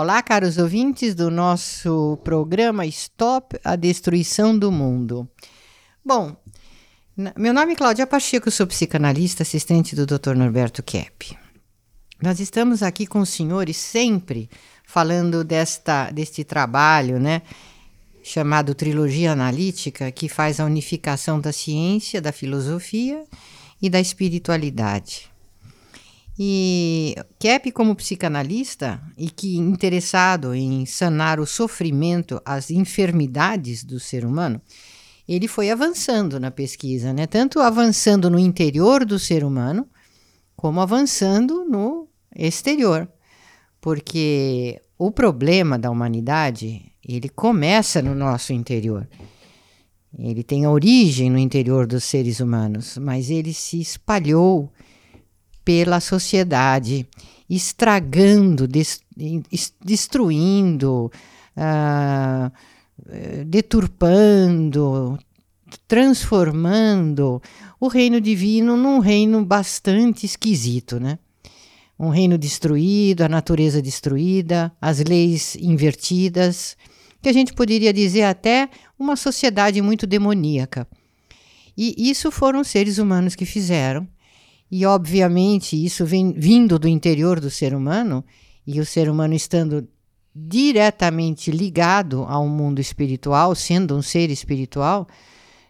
Olá, caros ouvintes do nosso programa Stop a Destruição do Mundo. Bom, meu nome é Cláudia Pacheco, sou psicanalista, assistente do Dr. Norberto Kepp. Nós estamos aqui com os senhores sempre falando desta, deste trabalho, né? Chamado Trilogia Analítica, que faz a unificação da ciência, da filosofia e da espiritualidade. E Kepp, como psicanalista e que interessado em sanar o sofrimento, as enfermidades do ser humano, ele foi avançando na pesquisa, né? Tanto avançando no interior do ser humano, como avançando no exterior. Porque o problema da humanidade, ele começa no nosso interior. Ele tem origem no interior dos seres humanos, mas ele se espalhou pela sociedade, estragando, destruindo, uh, deturpando, transformando o reino divino num reino bastante esquisito, né? Um reino destruído, a natureza destruída, as leis invertidas, que a gente poderia dizer até uma sociedade muito demoníaca. E isso foram seres humanos que fizeram, e, obviamente, isso vem vindo do interior do ser humano, e o ser humano estando diretamente ligado ao mundo espiritual, sendo um ser espiritual,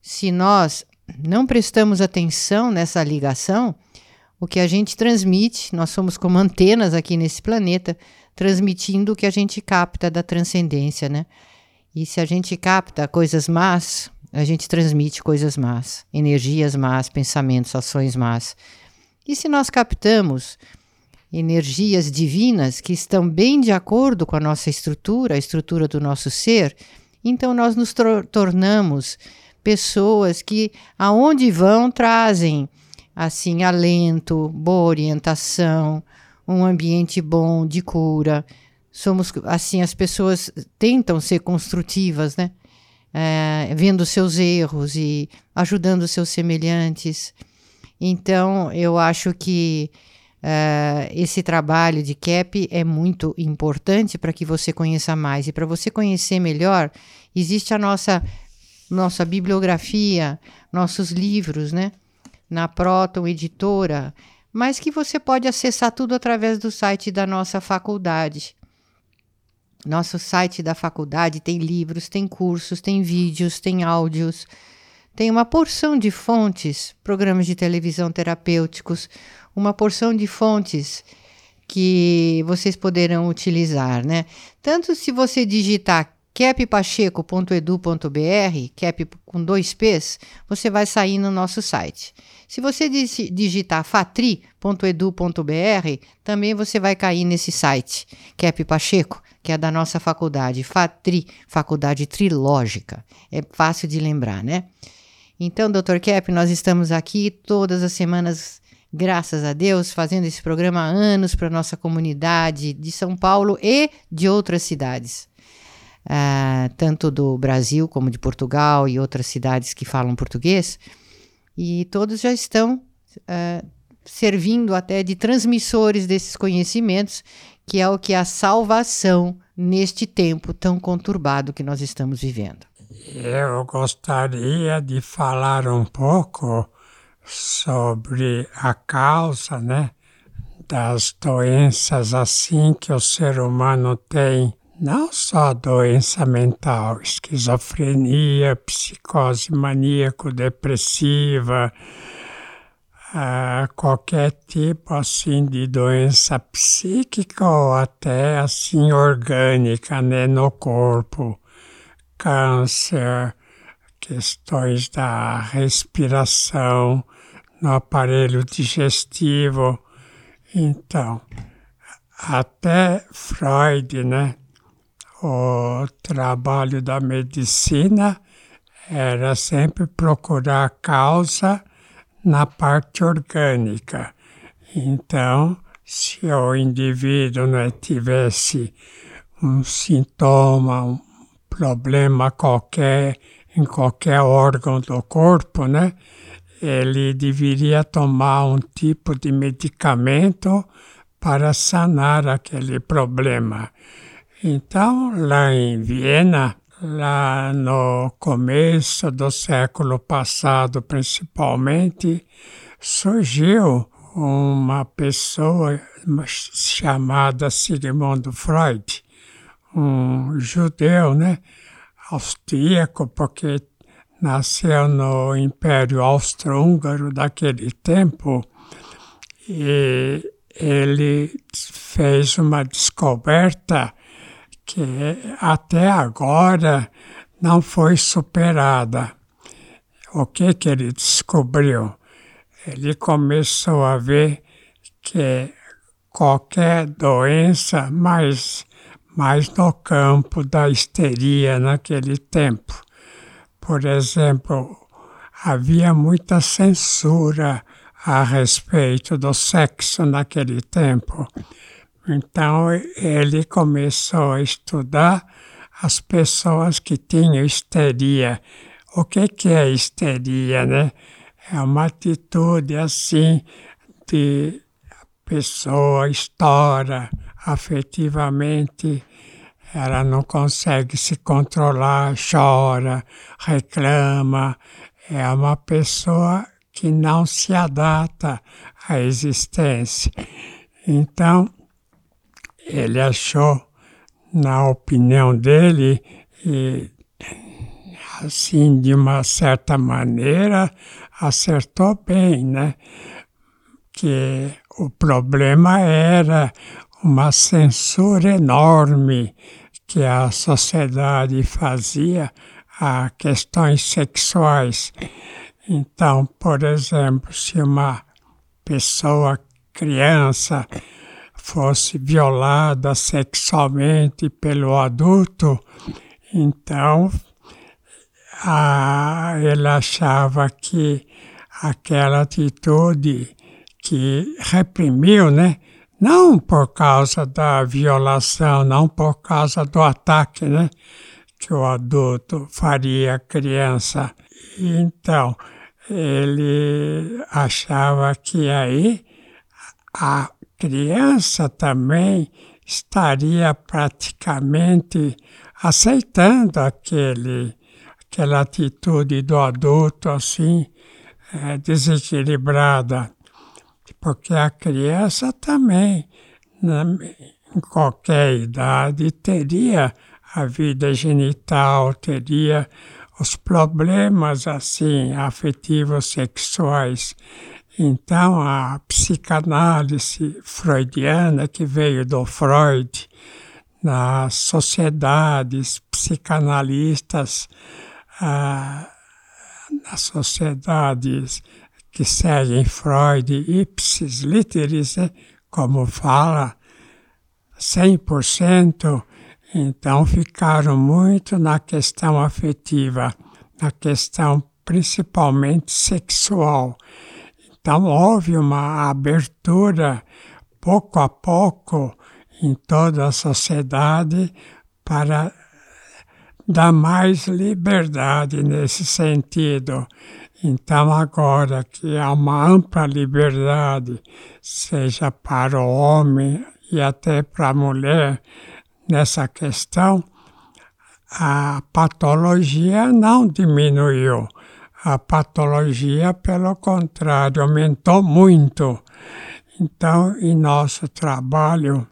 se nós não prestamos atenção nessa ligação, o que a gente transmite, nós somos como antenas aqui nesse planeta, transmitindo o que a gente capta da transcendência, né? E se a gente capta coisas más, a gente transmite coisas más, energias más, pensamentos, ações más. E se nós captamos energias divinas que estão bem de acordo com a nossa estrutura, a estrutura do nosso ser, então nós nos tornamos pessoas que aonde vão trazem assim alento, boa orientação, um ambiente bom de cura. Somos assim as pessoas tentam ser construtivas, né? É, vendo seus erros e ajudando seus semelhantes. Então, eu acho que uh, esse trabalho de CAP é muito importante para que você conheça mais. E para você conhecer melhor, existe a nossa, nossa bibliografia, nossos livros, né? Na Proton Editora, mas que você pode acessar tudo através do site da nossa faculdade. Nosso site da faculdade tem livros, tem cursos, tem vídeos, tem áudios tem uma porção de fontes, programas de televisão terapêuticos, uma porção de fontes que vocês poderão utilizar, né? Tanto se você digitar cappacheco.edu.br, cap com dois P's, você vai sair no nosso site. Se você digitar fatri.edu.br, também você vai cair nesse site, Cap Pacheco, que é da nossa faculdade, Fatri, Faculdade Trilógica. É fácil de lembrar, né? Então, Dr. Cap, nós estamos aqui todas as semanas, graças a Deus, fazendo esse programa há anos para a nossa comunidade de São Paulo e de outras cidades. Uh, tanto do Brasil como de Portugal e outras cidades que falam português. E todos já estão uh, servindo até de transmissores desses conhecimentos, que é o que é a salvação neste tempo tão conturbado que nós estamos vivendo. Eu gostaria de falar um pouco sobre a causa, né, das doenças assim que o ser humano tem, não só doença mental, esquizofrenia, psicose maníaco-depressiva, uh, qualquer tipo assim de doença psíquica ou até assim orgânica, né, no corpo câncer, questões da respiração no aparelho digestivo. Então, até Freud, né? O trabalho da medicina era sempre procurar a causa na parte orgânica. Então, se o indivíduo né, tivesse um sintoma, problema qualquer em qualquer órgão do corpo, né? Ele deveria tomar um tipo de medicamento para sanar aquele problema. Então, lá em Viena, lá no começo do século passado, principalmente, surgiu uma pessoa chamada Sigmund Freud, um judeu, né, austríaco, porque nasceu no Império Austro-Húngaro daquele tempo, e ele fez uma descoberta que até agora não foi superada. O que, que ele descobriu? Ele começou a ver que qualquer doença, mais, mais no campo da histeria naquele tempo. Por exemplo, havia muita censura a respeito do sexo naquele tempo. Então ele começou a estudar as pessoas que tinham histeria. O que, que é histeria, né? É uma atitude assim de pessoa estoura afetivamente, ela não consegue se controlar, chora, reclama. É uma pessoa que não se adapta à existência. Então, ele achou, na opinião dele, e, assim, de uma certa maneira, acertou bem, né? Que o problema era uma censura enorme que a sociedade fazia a questões sexuais. Então, por exemplo, se uma pessoa, criança, fosse violada sexualmente pelo adulto, então a, ele achava que aquela atitude que reprimiu, né? Não por causa da violação, não por causa do ataque, né? Que o adulto faria à criança. Então, ele achava que aí a criança também estaria praticamente aceitando aquele, aquela atitude do adulto assim, é, desequilibrada. Porque a criança também, na, em qualquer idade, teria a vida genital, teria os problemas assim afetivos sexuais. Então, a psicanálise freudiana, que veio do Freud, nas sociedades psicanalistas, ah, nas sociedades que seguem Freud, ipsis literis, né, como fala, 100%, então ficaram muito na questão afetiva, na questão principalmente sexual. Então, houve uma abertura, pouco a pouco, em toda a sociedade para dar mais liberdade nesse sentido. Então, agora que há uma ampla liberdade, seja para o homem e até para a mulher, nessa questão, a patologia não diminuiu a patologia, pelo contrário, aumentou muito. Então, em nosso trabalho,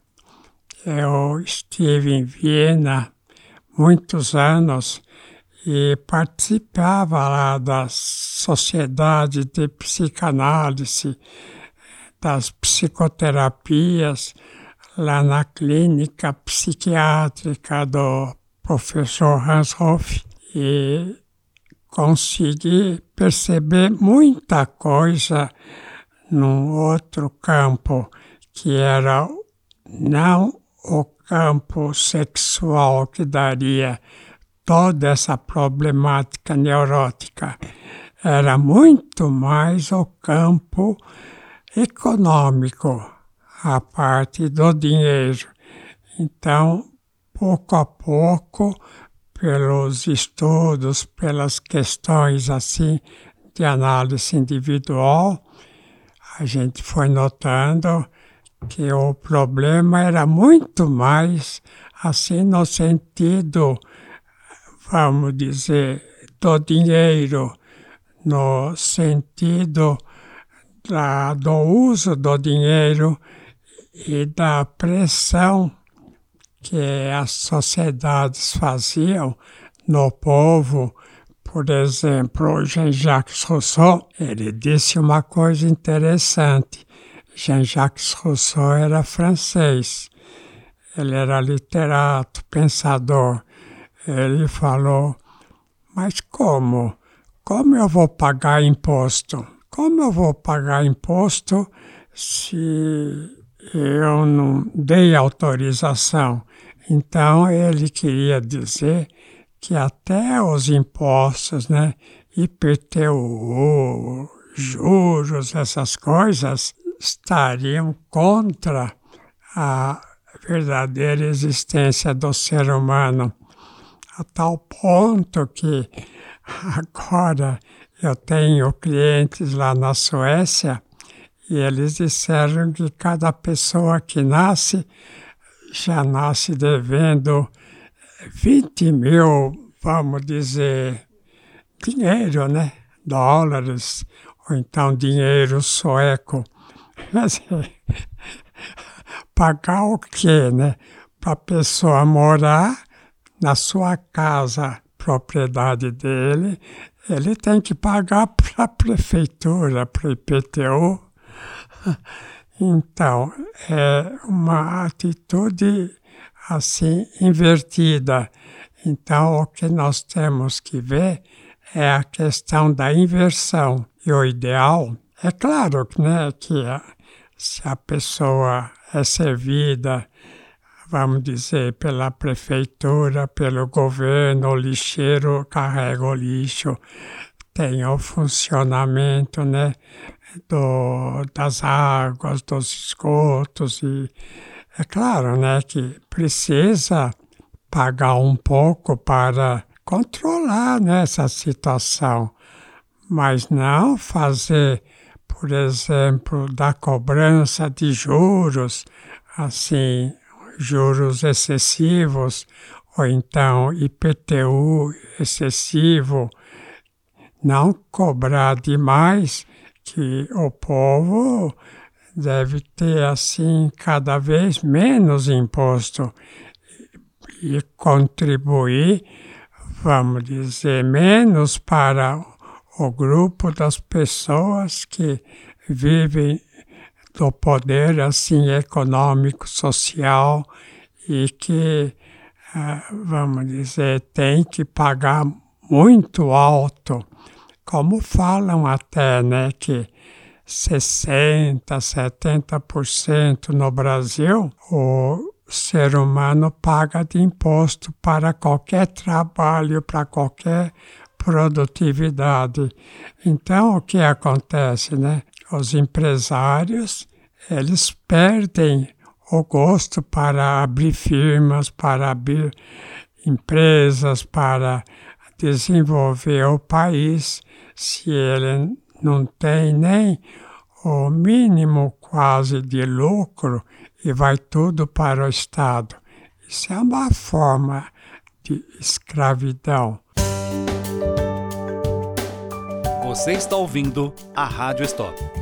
eu estive em Viena muitos anos e participava lá das sociedades de psicanálise, das psicoterapias, lá na clínica psiquiátrica do professor Hans Hoff. E consegui perceber muita coisa num outro campo, que era não o campo sexual que daria toda essa problemática neurótica, era muito mais o campo econômico, a parte do dinheiro. Então, pouco a pouco, pelos estudos, pelas questões assim de análise individual, a gente foi notando que o problema era muito mais assim no sentido, vamos dizer, do dinheiro, no sentido da, do uso do dinheiro e da pressão que as sociedades faziam no povo. Por exemplo, Jean-Jacques Rousseau, ele disse uma coisa interessante. Jean-Jacques Rousseau era francês, ele era literato, pensador. Ele falou: Mas como? Como eu vou pagar imposto? Como eu vou pagar imposto se eu não dei autorização? Então ele queria dizer que até os impostos, né, IPTU, juros, essas coisas, estariam contra a verdadeira existência do ser humano, a tal ponto que agora eu tenho clientes lá na Suécia e eles disseram que cada pessoa que nasce já nasce devendo 20 mil, vamos dizer, dinheiro, né? Dólares, ou então dinheiro sueco. Mas, pagar o quê, né? Para a pessoa morar na sua casa, propriedade dele, ele tem que pagar para a prefeitura, para o IPTU. Então, é uma atitude assim invertida. Então, o que nós temos que ver é a questão da inversão. E o ideal, é claro né, que se a pessoa é servida, vamos dizer, pela prefeitura, pelo governo, o lixeiro carrega o lixo, tem o funcionamento né, do, das águas, dos esgotos e é claro né, que precisa pagar um pouco para controlar né, essa situação, mas não fazer, por exemplo, da cobrança de juros, assim, juros excessivos, ou então IPTU excessivo, não cobrar demais que o povo deve ter assim cada vez menos imposto e contribuir, vamos dizer, menos para o grupo das pessoas que vivem do poder assim econômico, social e que, ah, vamos dizer, tem que pagar muito alto, como falam até, né, que 60%, 70% no Brasil, o ser humano paga de imposto para qualquer trabalho, para qualquer produtividade. Então, o que acontece, né? Os empresários, eles perdem o gosto para abrir firmas, para abrir empresas, para desenvolver o país, se ele não tem nem o mínimo quase de lucro e vai tudo para o Estado. Isso é uma forma de escravidão. Você está ouvindo a Rádio Stop.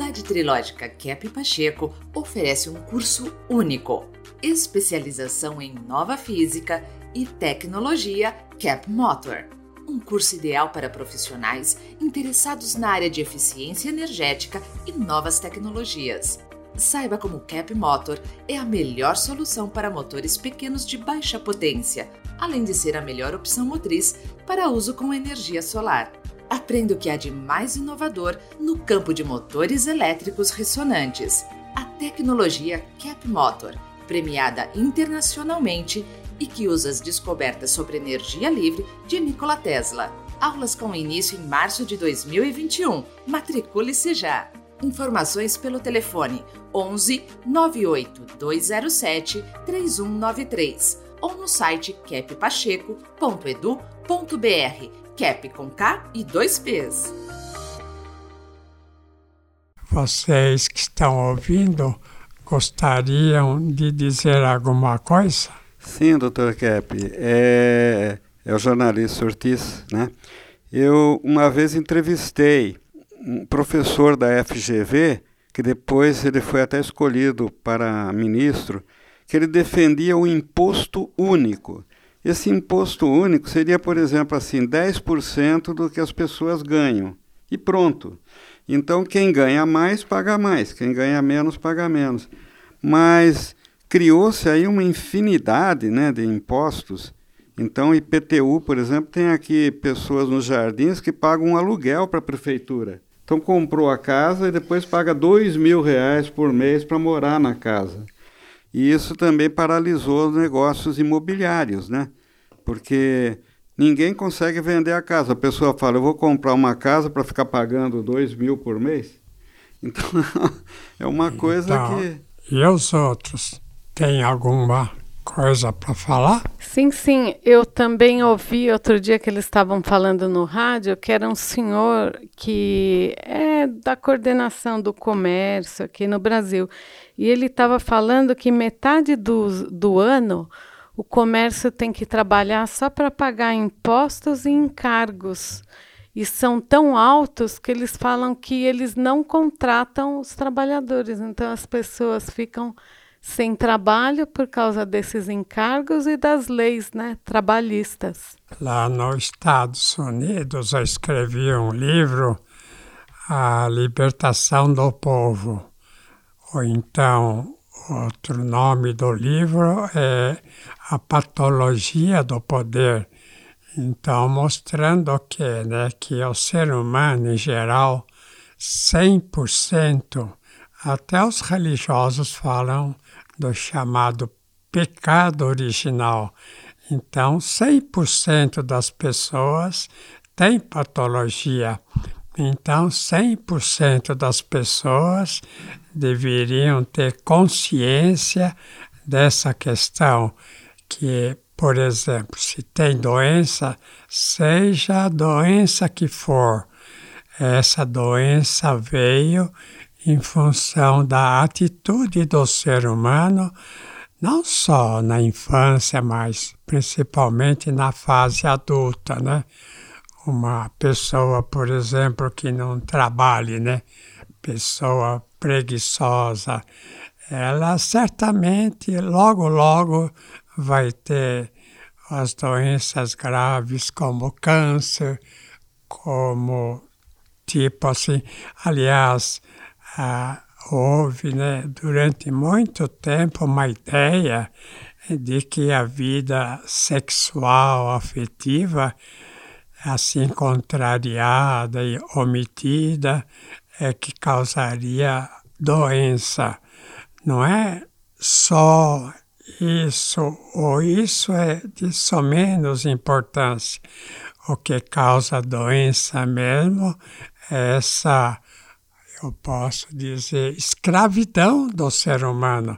Faculdade Trilógica Kep Pacheco oferece um curso único especialização em nova física e tecnologia Cap Motor. Um curso ideal para profissionais interessados na área de eficiência energética e novas tecnologias. Saiba como o Cap Motor é a melhor solução para motores pequenos de baixa potência, além de ser a melhor opção motriz para uso com energia solar. Aprenda o que há de mais inovador no campo de motores elétricos ressonantes. A tecnologia Cap Motor premiada internacionalmente e que usa as descobertas sobre energia livre de Nikola Tesla. Aulas com início em março de 2021. Matricule-se já! Informações pelo telefone 11 98 207 3193 ou no site cappacheco.edu.br cap com K e dois P's. Vocês que estão ouvindo gostariam de dizer alguma coisa? Sim, doutor Cap. É, é o jornalista Ortiz, né? Eu uma vez entrevistei um professor da FGV, que depois ele foi até escolhido para ministro, que ele defendia o imposto único. Esse imposto único seria, por exemplo, assim, 10% do que as pessoas ganham. E pronto. Então, quem ganha mais, paga mais. Quem ganha menos, paga menos. Mas criou-se aí uma infinidade né, de impostos. Então, IPTU, por exemplo, tem aqui pessoas nos jardins que pagam um aluguel para a prefeitura. Então, comprou a casa e depois paga dois mil reais por mês para morar na casa. E isso também paralisou os negócios imobiliários, né? Porque ninguém consegue vender a casa. A pessoa fala, eu vou comprar uma casa para ficar pagando dois mil por mês. Então, é uma coisa então, que... E os outros? Tem alguma coisa para falar? Sim, sim. Eu também ouvi outro dia que eles estavam falando no rádio que era um senhor que é da coordenação do comércio aqui no Brasil. E ele estava falando que metade do, do ano o comércio tem que trabalhar só para pagar impostos e encargos. E são tão altos que eles falam que eles não contratam os trabalhadores. Então as pessoas ficam sem trabalho por causa desses encargos e das leis né, trabalhistas. Lá nos Estados Unidos eu escrevi um livro, A Libertação do Povo. Ou então, outro nome do livro é A Patologia do Poder. Então, mostrando que, né, que o ser humano, em geral, 100%, até os religiosos falam do chamado pecado original. Então, 100% das pessoas têm patologia. Então, 100% das pessoas deveriam ter consciência dessa questão, que, por exemplo, se tem doença, seja a doença que for, essa doença veio em função da atitude do ser humano, não só na infância, mas principalmente na fase adulta, né? Uma pessoa, por exemplo, que não trabalhe, né? Pessoa preguiçosa, ela certamente logo, logo vai ter as doenças graves como câncer, como tipo assim, aliás, ah, houve né, durante muito tempo uma ideia de que a vida sexual afetiva, assim contrariada e omitida, é que causaria doença. Não é só isso, ou isso é de só menos importância. O que causa doença mesmo é essa eu posso dizer, escravidão do ser humano.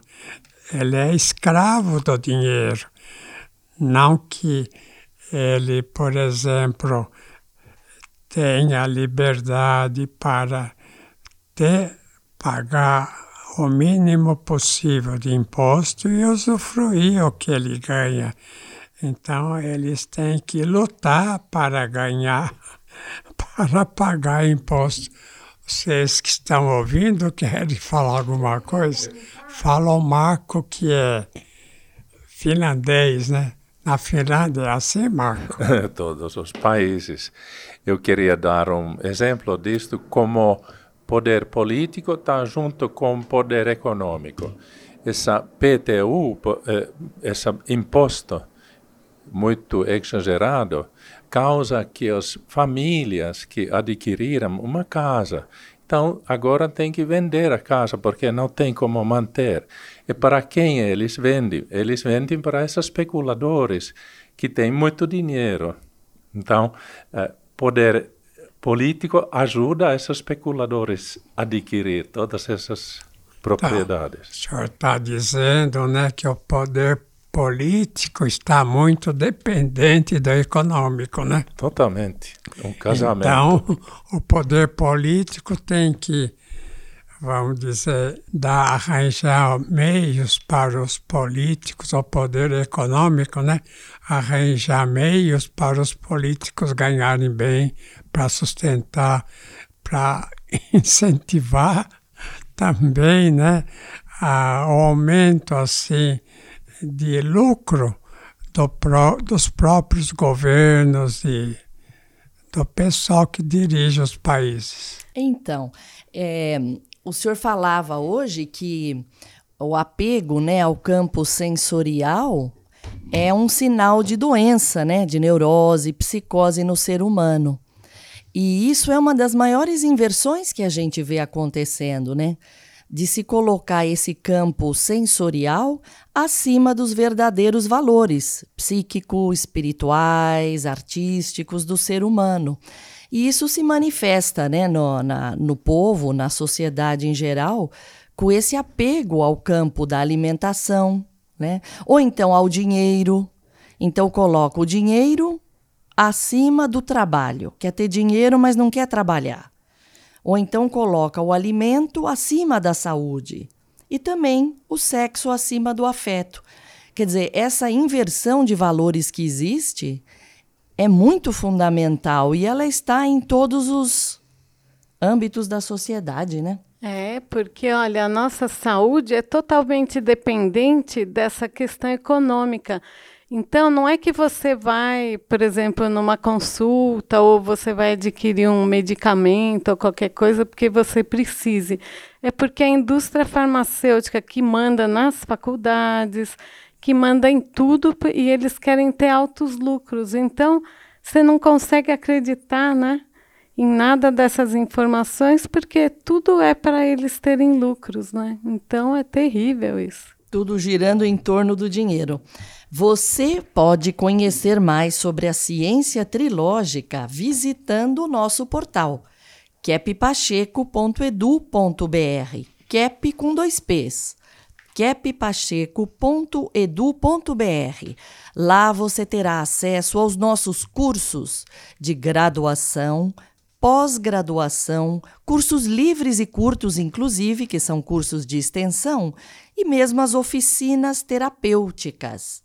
Ele é escravo do dinheiro. Não que ele, por exemplo, tenha liberdade para ter, pagar o mínimo possível de imposto e usufruir o que ele ganha. Então, eles têm que lutar para ganhar, para pagar imposto vocês que estão ouvindo querem falar alguma coisa? Fala o Marco, que é finlandês, né? Na Finlândia é assim, Marco? Todos os países. Eu queria dar um exemplo disto como poder político está junto com poder econômico. Essa PTU, eh, esse imposto muito exagerado, causa que as famílias que adquiriram uma casa, então agora tem que vender a casa porque não tem como manter. E para quem eles vendem? Eles vendem para esses especuladores que têm muito dinheiro. Então, eh, poder político ajuda esses especuladores a adquirir todas essas propriedades. Tá. O senhor está dizendo né, que o poder político está muito dependente do econômico, né? Totalmente. Um casamento. Então, o poder político tem que, vamos dizer, dar, arranjar meios para os políticos, o poder econômico, né? Arranjar meios para os políticos ganharem bem, para sustentar, para incentivar também, né? A, o aumento, assim, de lucro do dos próprios governos e do pessoal que dirige os países. Então, é, o senhor falava hoje que o apego né, ao campo sensorial é um sinal de doença, né, de neurose, psicose no ser humano. E isso é uma das maiores inversões que a gente vê acontecendo, né? De se colocar esse campo sensorial acima dos verdadeiros valores psíquico, espirituais, artísticos do ser humano. E isso se manifesta né, no, na, no povo, na sociedade em geral, com esse apego ao campo da alimentação, né? ou então ao dinheiro. Então coloca o dinheiro acima do trabalho. Quer ter dinheiro, mas não quer trabalhar ou então coloca o alimento acima da saúde e também o sexo acima do afeto. Quer dizer, essa inversão de valores que existe é muito fundamental e ela está em todos os âmbitos da sociedade, né? É, porque olha, a nossa saúde é totalmente dependente dessa questão econômica. Então, não é que você vai, por exemplo, numa consulta ou você vai adquirir um medicamento ou qualquer coisa porque você precise. É porque a indústria farmacêutica que manda nas faculdades, que manda em tudo e eles querem ter altos lucros. Então, você não consegue acreditar, né? Em nada dessas informações, porque tudo é para eles terem lucros, né? Então é terrível isso. Tudo girando em torno do dinheiro. Você pode conhecer mais sobre a ciência trilógica visitando o nosso portal keppacheco.edu.br. Kep com dois P's. keppacheco.edu.br. Lá você terá acesso aos nossos cursos de graduação, pós-graduação, cursos livres e curtos, inclusive, que são cursos de extensão, e mesmo as oficinas terapêuticas.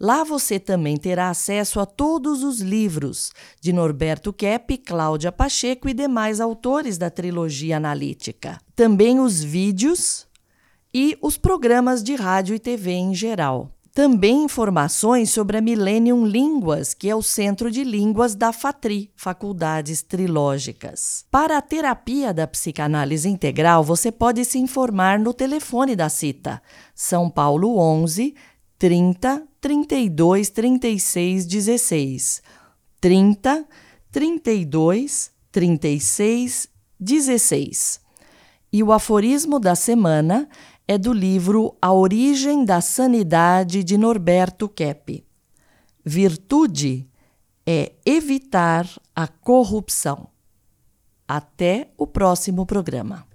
Lá você também terá acesso a todos os livros de Norberto Kepp, Cláudia Pacheco e demais autores da trilogia analítica. Também os vídeos e os programas de rádio e TV em geral. Também informações sobre a Millennium Línguas, que é o Centro de Línguas da FATRI, Faculdades Trilógicas. Para a terapia da psicanálise integral, você pode se informar no telefone da CITA, São Paulo 11 30 32 36 16. 30 32 36 16. E o aforismo da semana é do livro A Origem da Sanidade de Norberto Kepp. Virtude é evitar a corrupção. Até o próximo programa.